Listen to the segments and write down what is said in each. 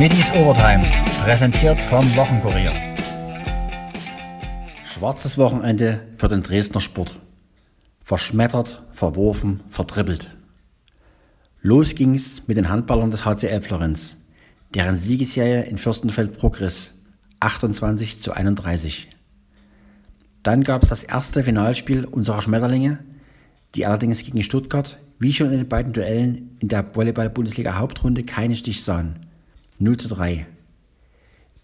Middies Overtime, präsentiert vom Wochenkurier. Schwarzes Wochenende für den Dresdner Sport. Verschmettert, verworfen, verdribbelt. Los ging's mit den Handballern des HCL Florenz, deren Siegesserie in Fürstenfeld progress 28 zu 31. Dann gab es das erste Finalspiel unserer Schmetterlinge, die allerdings gegen Stuttgart, wie schon in den beiden Duellen in der Volleyball-Bundesliga Hauptrunde, keinen Stich sahen. 0 zu 3.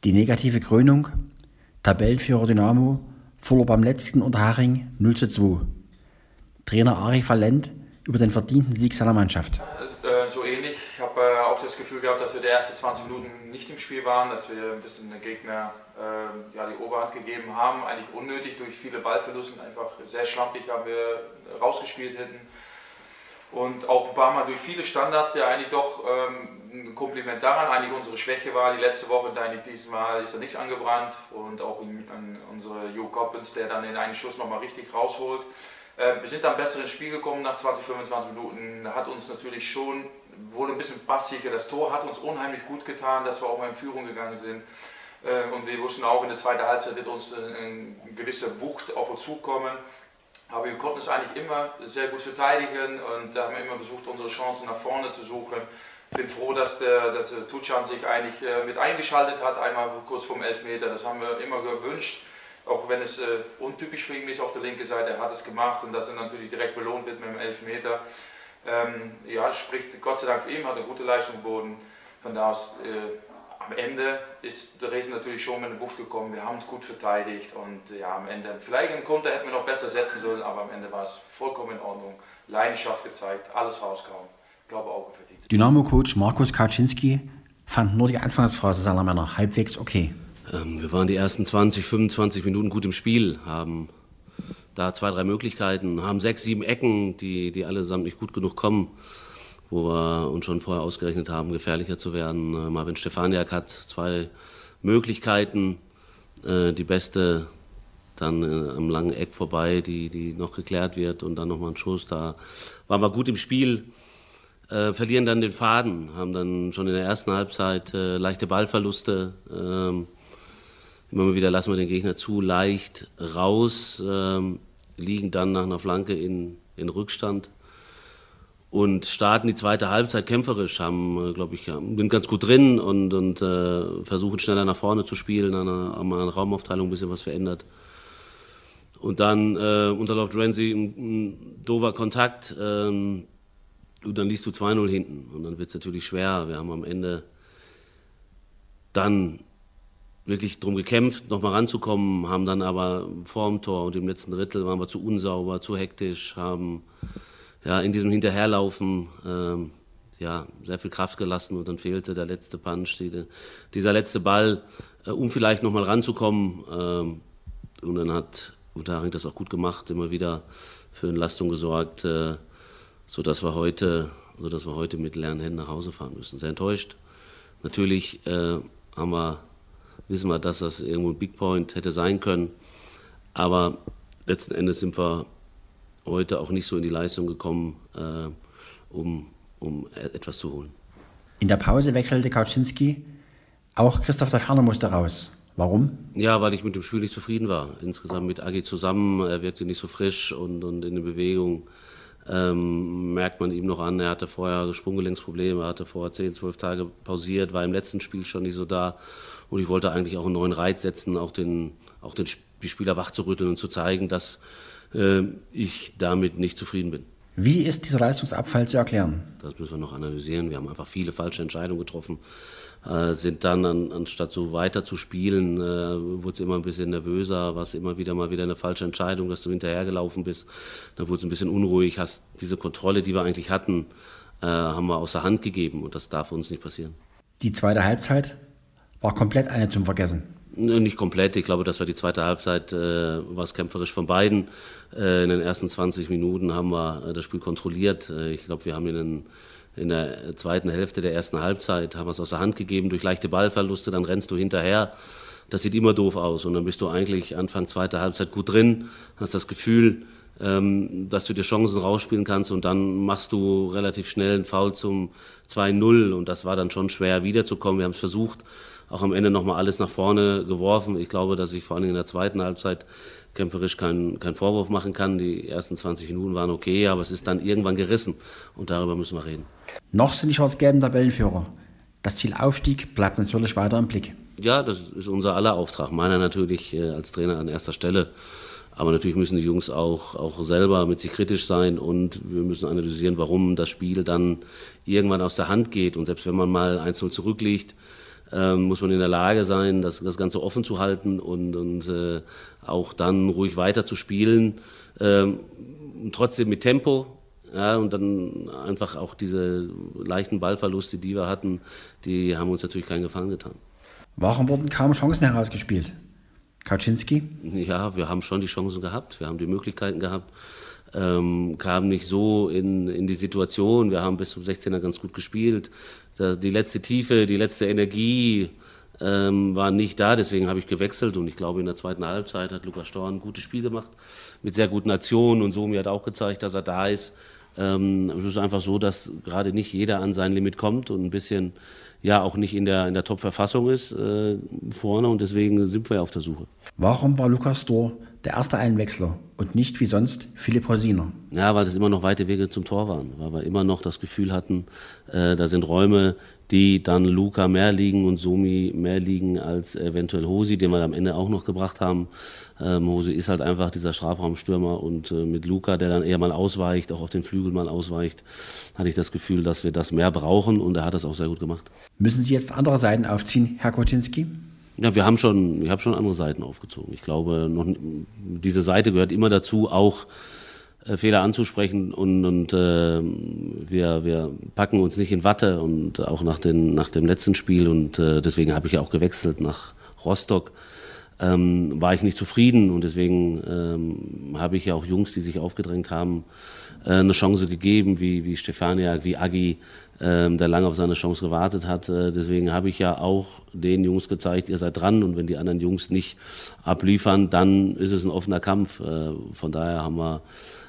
Die negative Krönung, Tabellenführer Dynamo, verlor beim letzten Unterhaching 0 zu 2. Trainer Ari Valent über den verdienten Sieg seiner Mannschaft. Äh, so ähnlich. Ich habe äh, auch das Gefühl gehabt, dass wir die ersten 20 Minuten nicht im Spiel waren, dass wir ein bisschen den Gegner äh, ja, die Oberhand gegeben haben. Eigentlich unnötig durch viele Ballverluste, einfach sehr schlampig haben wir rausgespielt hätten. Und auch ein paar Mal durch viele Standards, der eigentlich doch ähm, ein Kompliment daran, eigentlich unsere Schwäche war. Die letzte Woche und eigentlich diesmal ist da nichts angebrannt. Und auch an unsere Jo Coppens, der dann den einen Schuss nochmal richtig rausholt. Äh, wir sind dann besser ins Spiel gekommen nach 20, 25 Minuten. Hat uns natürlich schon, wurde ein bisschen passiger. Das Tor hat uns unheimlich gut getan, dass wir auch mal in Führung gegangen sind. Äh, und wir wussten auch, in der zweiten Halbzeit wird uns eine gewisse Wucht auf uns zukommen. Aber wir konnten es eigentlich immer sehr gut verteidigen und da haben immer versucht, unsere Chancen nach vorne zu suchen. Ich bin froh, dass der, dass der Tuchan sich eigentlich äh, mit eingeschaltet hat, einmal kurz vorm Elfmeter. Das haben wir immer gewünscht, auch wenn es äh, untypisch für ihn ist auf der linken Seite. Er hat es gemacht und dass er natürlich direkt belohnt wird mit dem Elfmeter. Ähm, ja, spricht Gott sei Dank für ihn, hat eine gute Leistung geboten. Von da aus äh, am Ende ist der Dresden natürlich schon mit einer Wucht gekommen. Wir haben es gut verteidigt und ja, am Ende, vielleicht einen Konter hätten wir noch besser setzen sollen, aber am Ende war es vollkommen in Ordnung. Leidenschaft gezeigt, alles rausgehauen. Ich glaube auch verdient. Dynamo-Coach Markus Kaczynski fand nur die Anfangsphase seiner Männer halbwegs okay. Ähm, wir waren die ersten 20, 25 Minuten gut im Spiel, haben da zwei, drei Möglichkeiten, haben sechs, sieben Ecken, die, die allesamt nicht gut genug kommen wo wir uns schon vorher ausgerechnet haben, gefährlicher zu werden. Äh, Marvin Stefaniak hat zwei Möglichkeiten. Äh, die beste dann äh, am langen Eck vorbei, die, die noch geklärt wird und dann nochmal ein Schuss. Da waren wir gut im Spiel, äh, verlieren dann den Faden, haben dann schon in der ersten Halbzeit äh, leichte Ballverluste. Ähm, immer wieder lassen wir den Gegner zu leicht raus, ähm, liegen dann nach einer Flanke in, in Rückstand und starten die zweite Halbzeit kämpferisch, haben, äh, glaube ich, sind ganz gut drin und, und äh, versuchen schneller nach vorne zu spielen, an der, an der Raumaufteilung ein bisschen was verändert. Und dann äh, unterläuft Renzi ein, ein doofer Kontakt ähm, und dann liest du 2-0 hinten und dann wird es natürlich schwer. Wir haben am Ende dann wirklich darum gekämpft, nochmal ranzukommen, haben dann aber vor dem Tor und im letzten Drittel waren wir zu unsauber, zu hektisch, haben ja, in diesem Hinterherlaufen ähm, ja, sehr viel Kraft gelassen und dann fehlte der letzte Punch, die, dieser letzte Ball, äh, um vielleicht nochmal ranzukommen. Ähm, und dann hat Unterhaching das auch gut gemacht, immer wieder für Entlastung gesorgt, äh, sodass wir heute, sodass wir heute mit leeren Händen nach Hause fahren müssen. Sehr enttäuscht. Natürlich äh, haben wir, wissen wir, dass das irgendwo ein Big Point hätte sein können. Aber letzten Endes sind wir heute auch nicht so in die Leistung gekommen, äh, um, um etwas zu holen. In der Pause wechselte Kautschinski. Auch Christoph der Ferner musste raus. Warum? Ja, weil ich mit dem Spiel nicht zufrieden war. Insgesamt mit Agi zusammen. Er wirkte nicht so frisch und, und in der Bewegung ähm, merkt man ihm noch an, er hatte vorher Sprunggelenksprobleme, er hatte vorher 10, 12 Tage pausiert, war im letzten Spiel schon nicht so da. Und ich wollte eigentlich auch einen neuen Reiz setzen, auch, den, auch den, die Spieler wachzurütteln und zu zeigen, dass äh, ich damit nicht zufrieden bin. Wie ist dieser Leistungsabfall zu erklären? Das müssen wir noch analysieren. Wir haben einfach viele falsche Entscheidungen getroffen, äh, sind dann, an, anstatt so weiter zu spielen, äh, wurde es immer ein bisschen nervöser, war es immer wieder mal wieder eine falsche Entscheidung, dass du hinterhergelaufen bist. Dann wurde es ein bisschen unruhig, hast diese Kontrolle, die wir eigentlich hatten, äh, haben wir außer Hand gegeben und das darf uns nicht passieren. Die zweite Halbzeit war komplett eine zum Vergessen. Nicht komplett. Ich glaube, das war die zweite Halbzeit, äh, war kämpferisch von beiden. Äh, in den ersten 20 Minuten haben wir äh, das Spiel kontrolliert. Äh, ich glaube, wir haben in, den, in, der zweiten Hälfte der ersten Halbzeit haben wir es aus der Hand gegeben durch leichte Ballverluste. Dann rennst du hinterher. Das sieht immer doof aus. Und dann bist du eigentlich Anfang zweiter Halbzeit gut drin, hast das Gefühl, ähm, dass du dir Chancen rausspielen kannst und dann machst du relativ schnell einen Foul zum 2-0 und das war dann schon schwer wiederzukommen. Wir haben es versucht, auch am Ende nochmal alles nach vorne geworfen. Ich glaube, dass ich vor allem in der zweiten Halbzeit kämpferisch keinen kein Vorwurf machen kann. Die ersten 20 Minuten waren okay, aber es ist dann irgendwann gerissen und darüber müssen wir reden. Noch sind die schwarz-gelben Tabellenführer. Das Ziel Aufstieg bleibt natürlich weiter im Blick. Ja, das ist unser aller Auftrag. Meiner natürlich äh, als Trainer an erster Stelle. Aber natürlich müssen die Jungs auch, auch selber mit sich kritisch sein und wir müssen analysieren, warum das Spiel dann irgendwann aus der Hand geht. Und selbst wenn man mal 1-0 zurückliegt, ähm, muss man in der Lage sein, das, das Ganze offen zu halten und, und äh, auch dann ruhig weiter zu spielen. Ähm, trotzdem mit Tempo. Ja, und dann einfach auch diese leichten Ballverluste, die wir hatten, die haben uns natürlich keinen Gefallen getan. Warum wurden kaum Chancen herausgespielt? Kaczynski? Ja, wir haben schon die Chancen gehabt, wir haben die Möglichkeiten gehabt, ähm, kamen nicht so in, in die Situation. Wir haben bis zum 16er ganz gut gespielt. die letzte Tiefe, die letzte Energie ähm, war nicht da, deswegen habe ich gewechselt und ich glaube, in der zweiten Halbzeit hat Lukas Storn ein gutes Spiel gemacht mit sehr guten Aktionen und Somi hat auch gezeigt, dass er da ist. Ähm, es ist einfach so, dass gerade nicht jeder an sein Limit kommt und ein bisschen ja auch nicht in der, in der Top-Verfassung ist äh, vorne und deswegen sind wir ja auf der Suche. Warum war Lukas Dor der erste Einwechsler und nicht wie sonst Philipp Horsiner? Ja, weil es immer noch weite Wege zum Tor waren, weil wir immer noch das Gefühl hatten, äh, da sind Räume, die dann Luca mehr liegen und Sumi mehr liegen als eventuell Hosi, den wir am Ende auch noch gebracht haben. Ähm, Hosi ist halt einfach dieser Strafraumstürmer und äh, mit Luca, der dann eher mal ausweicht, auch auf den Flügel mal ausweicht, hatte ich das Gefühl, dass wir das mehr brauchen und er hat das auch sehr gut gemacht. Müssen Sie jetzt andere Seiten aufziehen, Herr Koczynski? Ja, wir haben schon, ich habe schon andere Seiten aufgezogen. Ich glaube, noch, diese Seite gehört immer dazu, auch äh, Fehler anzusprechen und, und äh, wir, wir packen uns nicht in Watte und auch nach, den, nach dem letzten Spiel und äh, deswegen habe ich ja auch gewechselt nach Rostock. Ähm, war ich nicht zufrieden und deswegen ähm, habe ich ja auch Jungs, die sich aufgedrängt haben, eine Chance gegeben, wie, wie Stefania, wie Agi, ähm, der lange auf seine Chance gewartet hat. Äh, deswegen habe ich ja auch den Jungs gezeigt, ihr seid dran und wenn die anderen Jungs nicht abliefern, dann ist es ein offener Kampf. Äh, von daher haben wir,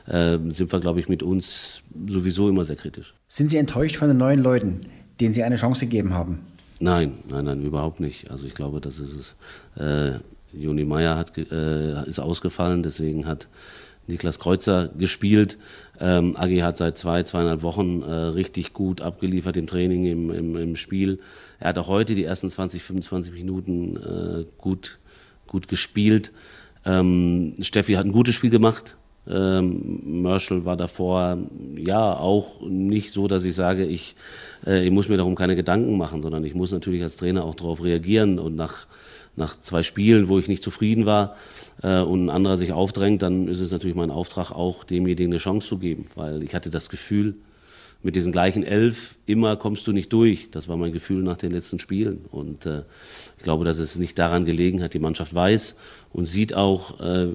äh, sind wir, glaube ich, mit uns sowieso immer sehr kritisch. Sind Sie enttäuscht von den neuen Leuten, denen Sie eine Chance gegeben haben? Nein, nein, nein, überhaupt nicht. Also ich glaube, das ist es. Äh, Joni Meyer hat, äh, ist ausgefallen, deswegen hat Niklas Kreuzer gespielt. Ähm, Agi hat seit zwei, zweieinhalb Wochen äh, richtig gut abgeliefert im Training, im, im, im, Spiel. Er hat auch heute die ersten 20, 25 Minuten äh, gut, gut gespielt. Ähm, Steffi hat ein gutes Spiel gemacht. Ähm, Merschel war davor ja auch nicht so, dass ich sage, ich, äh, ich muss mir darum keine Gedanken machen, sondern ich muss natürlich als Trainer auch darauf reagieren und nach, nach zwei Spielen, wo ich nicht zufrieden war, äh, und ein anderer sich aufdrängt, dann ist es natürlich mein Auftrag, auch demjenigen eine Chance zu geben. Weil ich hatte das Gefühl, mit diesen gleichen elf, immer kommst du nicht durch. Das war mein Gefühl nach den letzten Spielen. Und äh, ich glaube, dass es nicht daran gelegen hat, die Mannschaft weiß und sieht auch, äh,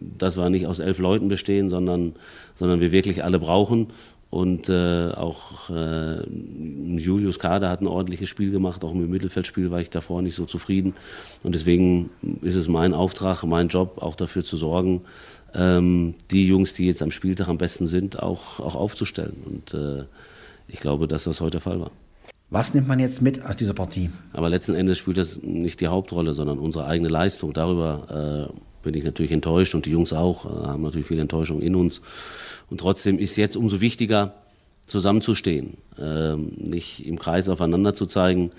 dass wir nicht aus elf Leuten bestehen, sondern, sondern wir wirklich alle brauchen. Und äh, auch äh, Julius Kader hat ein ordentliches Spiel gemacht, auch im Mittelfeldspiel war ich davor nicht so zufrieden. Und deswegen ist es mein Auftrag, mein Job, auch dafür zu sorgen, ähm, die Jungs, die jetzt am Spieltag am besten sind, auch, auch aufzustellen. Und äh, ich glaube, dass das heute der Fall war. Was nimmt man jetzt mit aus dieser Partie? Aber letzten Endes spielt das nicht die Hauptrolle, sondern unsere eigene Leistung. Darüber äh, bin ich natürlich enttäuscht und die Jungs auch, äh, haben natürlich viel Enttäuschung in uns. Und trotzdem ist jetzt umso wichtiger, zusammenzustehen, ähm, nicht im Kreis aufeinander zu zeigen,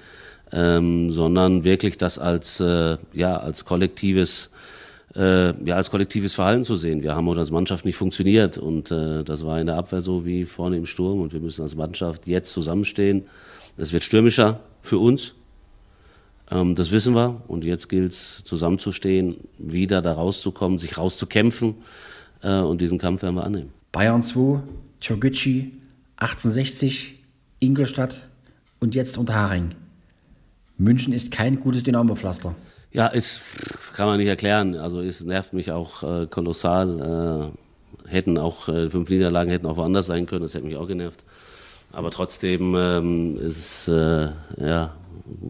ähm, sondern wirklich das als, äh, ja, als kollektives äh, ja, als kollektives Verhalten zu sehen. Wir haben heute als Mannschaft nicht funktioniert und äh, das war in der Abwehr so wie vorne im Sturm und wir müssen als Mannschaft jetzt zusammenstehen. Es wird stürmischer für uns, ähm, das wissen wir und jetzt gilt es zusammenzustehen, wieder da rauszukommen, sich rauszukämpfen äh, und diesen Kampf werden wir annehmen. Bayern 2, Türgücü, 1860, Ingolstadt und jetzt Unterharing. München ist kein gutes Dynamo-Pflaster. Ja, ist, kann man nicht erklären. Also es nervt mich auch äh, kolossal. Äh, hätten auch äh, fünf Niederlagen hätten auch woanders sein können. Das hätte mich auch genervt. Aber trotzdem ähm, ist, äh, ja,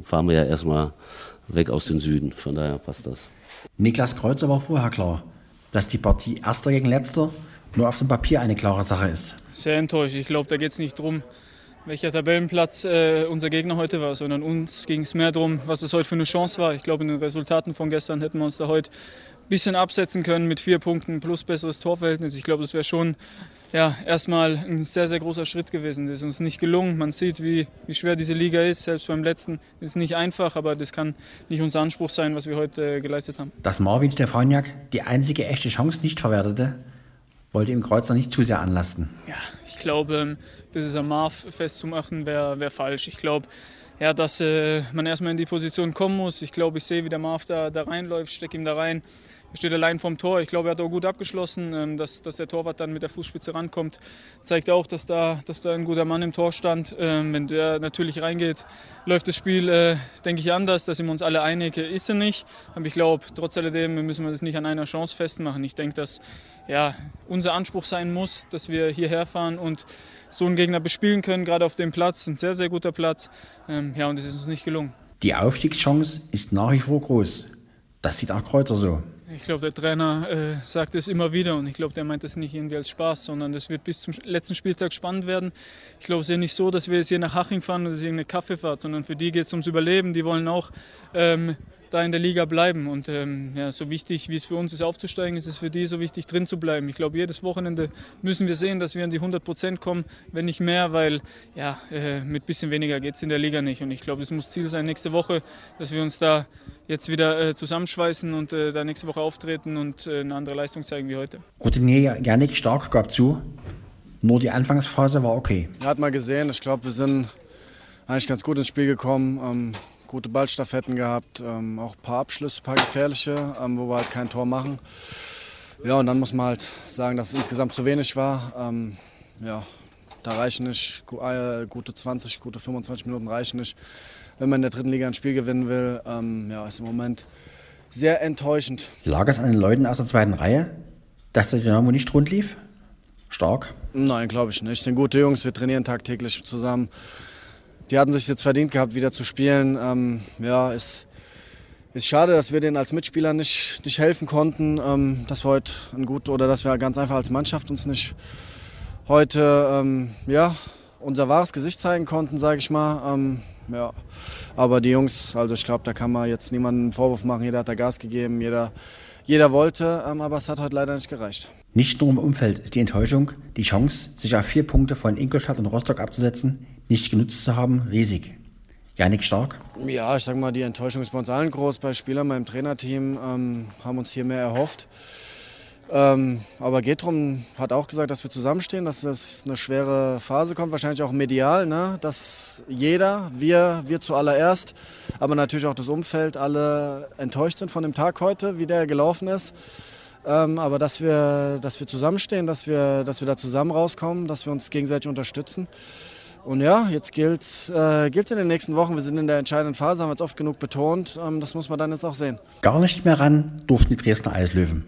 fahren wir ja erstmal weg aus dem Süden. Von daher passt das. Niklas Kreuzer war vorher klar, dass die Partie Erster gegen Letzter nur auf dem Papier eine klare Sache ist. Sehr enttäuscht. Ich glaube, da geht es nicht darum, welcher Tabellenplatz äh, unser Gegner heute war, sondern uns ging es mehr darum, was es heute für eine Chance war. Ich glaube, in den Resultaten von gestern hätten wir uns da heute bisschen absetzen können mit vier Punkten plus besseres Torverhältnis. Ich glaube, das wäre schon ja, erstmal ein sehr, sehr großer Schritt gewesen. Das ist uns nicht gelungen. Man sieht, wie, wie schwer diese Liga ist. Selbst beim letzten ist es nicht einfach, aber das kann nicht unser Anspruch sein, was wir heute äh, geleistet haben. Dass Marvin Stefaniak die einzige echte Chance nicht verwertete, wollte ihm Kreuzer nicht zu sehr anlasten. Ja, ich glaube, ähm, das ist am Marv festzumachen, wäre wär falsch. Ich glaube, ja, dass äh, man erstmal in die Position kommen muss. Ich glaube, ich sehe, wie der Marv da, da reinläuft, stecke ihm da rein. Er steht allein vorm Tor. Ich glaube, er hat auch gut abgeschlossen. Ähm, dass, dass der Torwart dann mit der Fußspitze rankommt, zeigt auch, dass da, dass da ein guter Mann im Tor stand. Ähm, wenn der natürlich reingeht, läuft das Spiel, äh, denke ich, anders. Da sind wir uns alle einig, ist er nicht. Aber ich glaube, trotz alledem müssen wir das nicht an einer Chance festmachen. Ich denke, dass ja, unser Anspruch sein muss, dass wir hierher fahren und so einen Gegner bespielen können, gerade auf dem Platz. Ein sehr, sehr guter Platz. Ähm, ja, und es ist uns nicht gelungen. Die Aufstiegschance ist nach wie vor groß. Das sieht auch Kreuzer so. Ich glaube, der Trainer äh, sagt es immer wieder und ich glaube, der meint das nicht irgendwie als Spaß, sondern das wird bis zum letzten Spieltag spannend werden. Ich glaube, es ist ja nicht so, dass wir jetzt hier nach Haching fahren und es ist eine Kaffeefahrt, sondern für die geht es ums Überleben. Die wollen auch ähm, da in der Liga bleiben. Und ähm, ja, so wichtig, wie es für uns ist, aufzusteigen, ist es für die so wichtig, drin zu bleiben. Ich glaube, jedes Wochenende müssen wir sehen, dass wir an die 100 Prozent kommen, wenn nicht mehr, weil ja, äh, mit bisschen weniger geht es in der Liga nicht. Und ich glaube, es muss Ziel sein nächste Woche, dass wir uns da jetzt wieder äh, zusammenschweißen und äh, da nächste Woche auftreten und äh, eine andere Leistung zeigen wie heute. Routinier Janik Stark gab zu, nur die Anfangsphase war okay. Er hat mal gesehen, ich glaube, wir sind eigentlich ganz gut ins Spiel gekommen. Ähm, gute Ballstaffetten gehabt, ähm, auch ein paar Abschlüsse, ein paar gefährliche, ähm, wo wir halt kein Tor machen. Ja, und dann muss man halt sagen, dass es insgesamt zu wenig war. Ähm, ja, da reichen nicht äh, gute 20, gute 25 Minuten reichen nicht. Wenn man in der dritten Liga ein Spiel gewinnen will, ähm, ja, ist im Moment sehr enttäuschend. Lag es an den Leuten aus der zweiten Reihe, dass der Dynamo nicht rund lief? Stark? Nein, glaube ich nicht. Es sind gute Jungs, wir trainieren tagtäglich zusammen die hatten sich jetzt verdient gehabt, wieder zu spielen. Ähm, ja, ist, ist schade, dass wir denen als Mitspieler nicht, nicht helfen konnten, ähm, dass wir heute ein gut oder dass wir ganz einfach als Mannschaft uns nicht heute ähm, ja, unser wahres Gesicht zeigen konnten, sage ich mal. Ähm, ja. Aber die Jungs, also ich glaube, da kann man jetzt niemanden einen Vorwurf machen. Jeder hat da Gas gegeben, jeder, jeder wollte, ähm, aber es hat heute leider nicht gereicht. Nicht nur im Umfeld ist die Enttäuschung, die Chance, sich auf vier Punkte von Ingolstadt und Rostock abzusetzen, nicht genutzt zu haben, riesig. Janik Stark? Ja, ich sage mal, die Enttäuschung ist bei uns allen groß. Bei Spielern, beim Trainerteam ähm, haben uns hier mehr erhofft. Ähm, aber Getrum hat auch gesagt, dass wir zusammenstehen, dass das eine schwere Phase kommt, wahrscheinlich auch medial, ne? dass jeder, wir, wir zuallererst, aber natürlich auch das Umfeld, alle enttäuscht sind von dem Tag heute, wie der gelaufen ist. Ähm, aber dass wir, dass wir zusammenstehen, dass wir, dass wir da zusammen rauskommen, dass wir uns gegenseitig unterstützen. Und ja, jetzt gilt es äh, in den nächsten Wochen. Wir sind in der entscheidenden Phase, haben wir es oft genug betont. Ähm, das muss man dann jetzt auch sehen. Gar nicht mehr ran durften die Dresdner Eislöwen.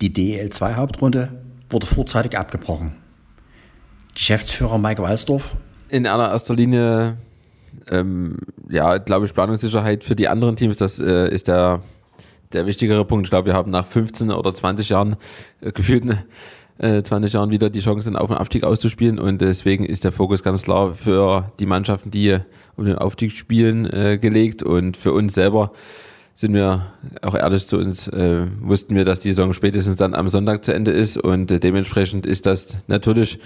Die DEL2-Hauptrunde wurde vorzeitig abgebrochen. Geschäftsführer Maike Walsdorf. In allererster Linie, ähm, ja, glaube ich, Planungssicherheit für die anderen Teams, das äh, ist der, der wichtigere Punkt. Ich glaube, wir haben nach 15 oder 20 Jahren äh, gefühlt eine äh, 20 Jahren wieder die Chancen auf den Aufstieg auszuspielen. Und deswegen ist der Fokus ganz klar für die Mannschaften, die um den Aufstieg spielen, äh, gelegt. Und für uns selber sind wir auch ehrlich zu uns, äh, wussten wir, dass die Saison spätestens dann am Sonntag zu Ende ist. Und äh, dementsprechend ist das natürlich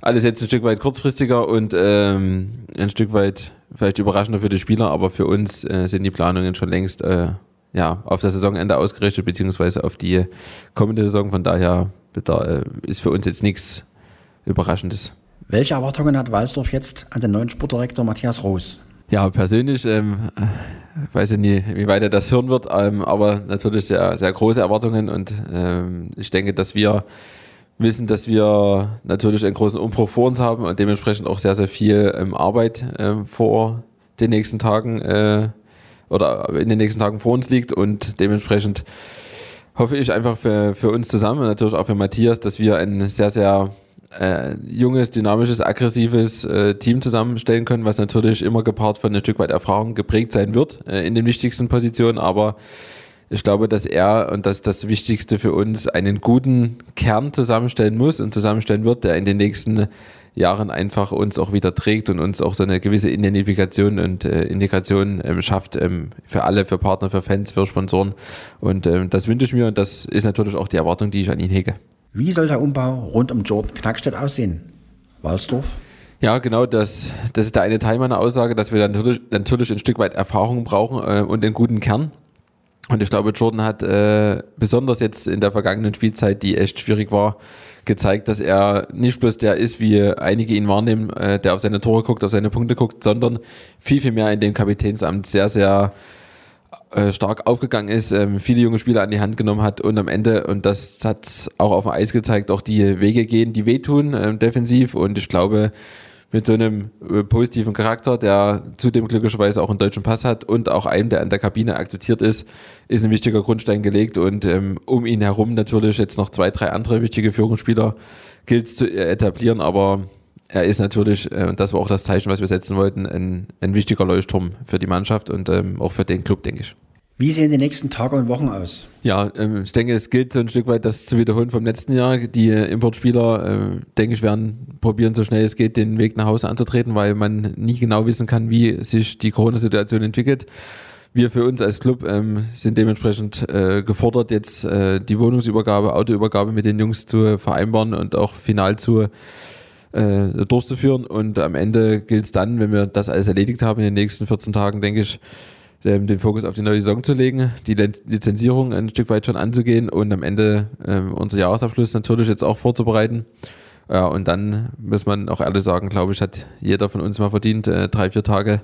alles jetzt ein Stück weit kurzfristiger und ähm, ein Stück weit vielleicht überraschender für die Spieler, aber für uns äh, sind die Planungen schon längst äh, ja, auf das Saisonende ausgerichtet, beziehungsweise auf die kommende Saison. Von daher ist für uns jetzt nichts Überraschendes. Welche Erwartungen hat Walsdorf jetzt an den neuen Sportdirektor Matthias Roos? Ja, persönlich ähm, weiß ich nie, wie weit er das hören wird, ähm, aber natürlich sehr, sehr große Erwartungen und ähm, ich denke, dass wir wissen, dass wir natürlich einen großen Umbruch vor uns haben und dementsprechend auch sehr, sehr viel ähm, Arbeit ähm, vor den nächsten Tagen äh, oder in den nächsten Tagen vor uns liegt und dementsprechend hoffe ich einfach für, für uns zusammen und natürlich auch für Matthias, dass wir ein sehr, sehr äh, junges, dynamisches, aggressives äh, Team zusammenstellen können, was natürlich immer gepaart von ein Stück weit Erfahrung geprägt sein wird äh, in den wichtigsten Positionen, aber ich glaube, dass er, und das ist das Wichtigste für uns, einen guten Kern zusammenstellen muss und zusammenstellen wird, der in den nächsten Jahren einfach uns auch wieder trägt und uns auch so eine gewisse Identifikation und äh, Integration ähm, schafft ähm, für alle, für Partner, für Fans, für Sponsoren. Und ähm, das wünsche ich mir und das ist natürlich auch die Erwartung, die ich an ihn hege. Wie soll der Umbau rund um Jordan Knackstedt aussehen? Walsdorf? Ja, genau, das, das ist der eine Teil meiner Aussage, dass wir natürlich, natürlich ein Stück weit Erfahrung brauchen äh, und einen guten Kern. Und ich glaube, Jordan hat äh, besonders jetzt in der vergangenen Spielzeit, die echt schwierig war, gezeigt, dass er nicht bloß der ist, wie einige ihn wahrnehmen, äh, der auf seine Tore guckt, auf seine Punkte guckt, sondern viel, viel mehr in dem Kapitänsamt sehr, sehr äh, stark aufgegangen ist, ähm, viele junge Spieler an die Hand genommen hat und am Ende, und das hat auch auf dem Eis gezeigt, auch die Wege gehen, die wehtun, ähm, defensiv. Und ich glaube, mit so einem äh, positiven Charakter, der zudem glücklicherweise auch einen deutschen Pass hat und auch einem, der an der Kabine akzeptiert ist, ist ein wichtiger Grundstein gelegt und ähm, um ihn herum natürlich jetzt noch zwei, drei andere wichtige Führungsspieler gilt zu etablieren, aber er ist natürlich, äh, und das war auch das Zeichen, was wir setzen wollten, ein, ein wichtiger Leuchtturm für die Mannschaft und ähm, auch für den Club, denke ich. Wie sehen die nächsten Tage und Wochen aus? Ja, ähm, ich denke, es gilt so ein Stück weit, das zu wiederholen vom letzten Jahr. Die Importspieler, äh, denke ich, werden probieren, so schnell es geht, den Weg nach Hause anzutreten, weil man nie genau wissen kann, wie sich die Corona-Situation entwickelt. Wir für uns als Club ähm, sind dementsprechend äh, gefordert, jetzt äh, die Wohnungsübergabe, Autoübergabe mit den Jungs zu vereinbaren und auch final zu äh, durchzuführen. Und am Ende gilt es dann, wenn wir das alles erledigt haben in den nächsten 14 Tagen, denke ich, den Fokus auf die neue Saison zu legen, die Lizenzierung ein Stück weit schon anzugehen und am Ende ähm, unser Jahresabschluss natürlich jetzt auch vorzubereiten. Ja, und dann muss man auch ehrlich sagen, glaube ich, hat jeder von uns mal verdient, äh, drei, vier Tage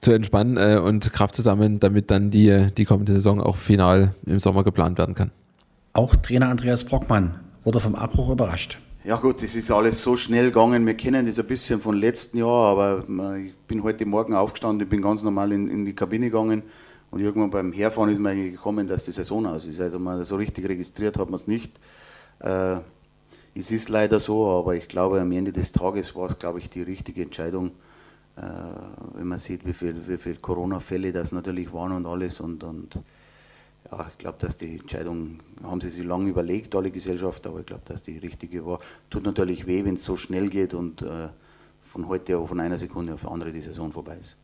zu entspannen äh, und Kraft zu sammeln, damit dann die, die kommende Saison auch final im Sommer geplant werden kann. Auch Trainer Andreas Brockmann wurde vom Abbruch überrascht. Ja gut, das ist alles so schnell gegangen. Wir kennen das ein bisschen von letzten Jahr, aber ich bin heute Morgen aufgestanden, ich bin ganz normal in, in die Kabine gegangen und irgendwann beim Herfahren ist mir eigentlich gekommen, dass die Saison aus ist. Also man so richtig registriert hat man es nicht. Äh, es ist leider so, aber ich glaube, am Ende des Tages war es, glaube ich, die richtige Entscheidung, äh, wenn man sieht, wie viele wie viel Corona-Fälle das natürlich waren und alles und, und ja, ich glaube, dass die Entscheidung, haben sie sich lange überlegt, alle Gesellschaft, aber ich glaube, dass die richtige war. Tut natürlich weh, wenn es so schnell geht und äh, von heute auf von einer Sekunde auf andere die Saison vorbei ist.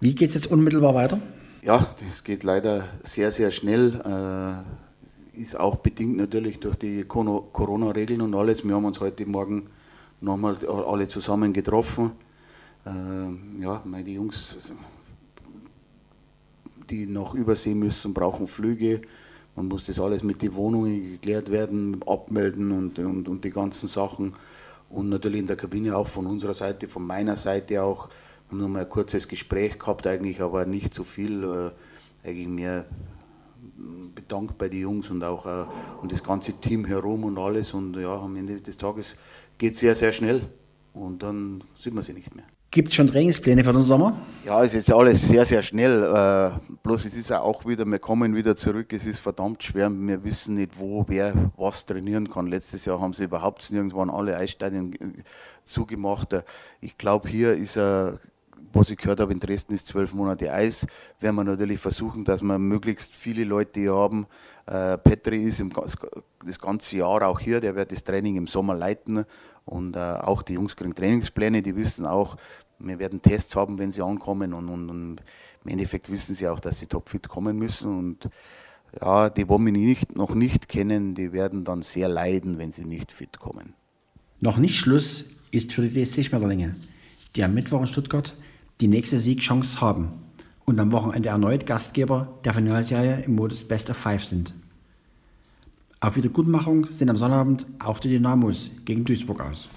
Wie geht es jetzt unmittelbar weiter? Ja, das geht leider sehr, sehr schnell. Äh, ist auch bedingt natürlich durch die Corona-Regeln und alles. Wir haben uns heute Morgen nochmal alle zusammen getroffen. Äh, ja, meine Jungs die nach Übersee müssen, brauchen Flüge. Man muss das alles mit den Wohnungen geklärt werden, abmelden und, und, und die ganzen Sachen. Und natürlich in der Kabine auch von unserer Seite, von meiner Seite auch. Wir haben nochmal ein kurzes Gespräch gehabt, eigentlich, aber nicht so viel. Äh, eigentlich mehr bedankt bei den Jungs und auch äh, und das ganze Team herum und alles. Und ja, am Ende des Tages geht es sehr, sehr schnell. Und dann sieht man sie nicht mehr. Gibt es schon Trainingspläne für den Sommer? Ja, ist alles sehr, sehr schnell. Äh, bloß es ist auch wieder, wir kommen wieder zurück. Es ist verdammt schwer. Wir wissen nicht, wo wer was trainieren kann. Letztes Jahr haben sie überhaupt nirgendwo alle Eisstadien äh, zugemacht. Äh, ich glaube, hier ist er. Was ich gehört habe, in Dresden ist zwölf Monate Eis. Werden wir natürlich versuchen, dass wir möglichst viele Leute hier haben. Äh, Petri ist im, das ganze Jahr auch hier, der wird das Training im Sommer leiten und äh, auch die Jungs kriegen Trainingspläne, die wissen auch, wir werden Tests haben, wenn sie ankommen und, und, und im Endeffekt wissen sie auch, dass sie topfit kommen müssen und ja, die, wo wir nicht, noch nicht kennen, die werden dann sehr leiden, wenn sie nicht fit kommen. Noch nicht Schluss ist für die DSC Schmetterlinge, die am Mittwoch in Stuttgart die nächste Siegchance haben und am Wochenende erneut Gastgeber der Finalserie im Modus Best of Five sind. Auf Wiedergutmachung sind am Sonnabend auch die Dynamos gegen Duisburg aus.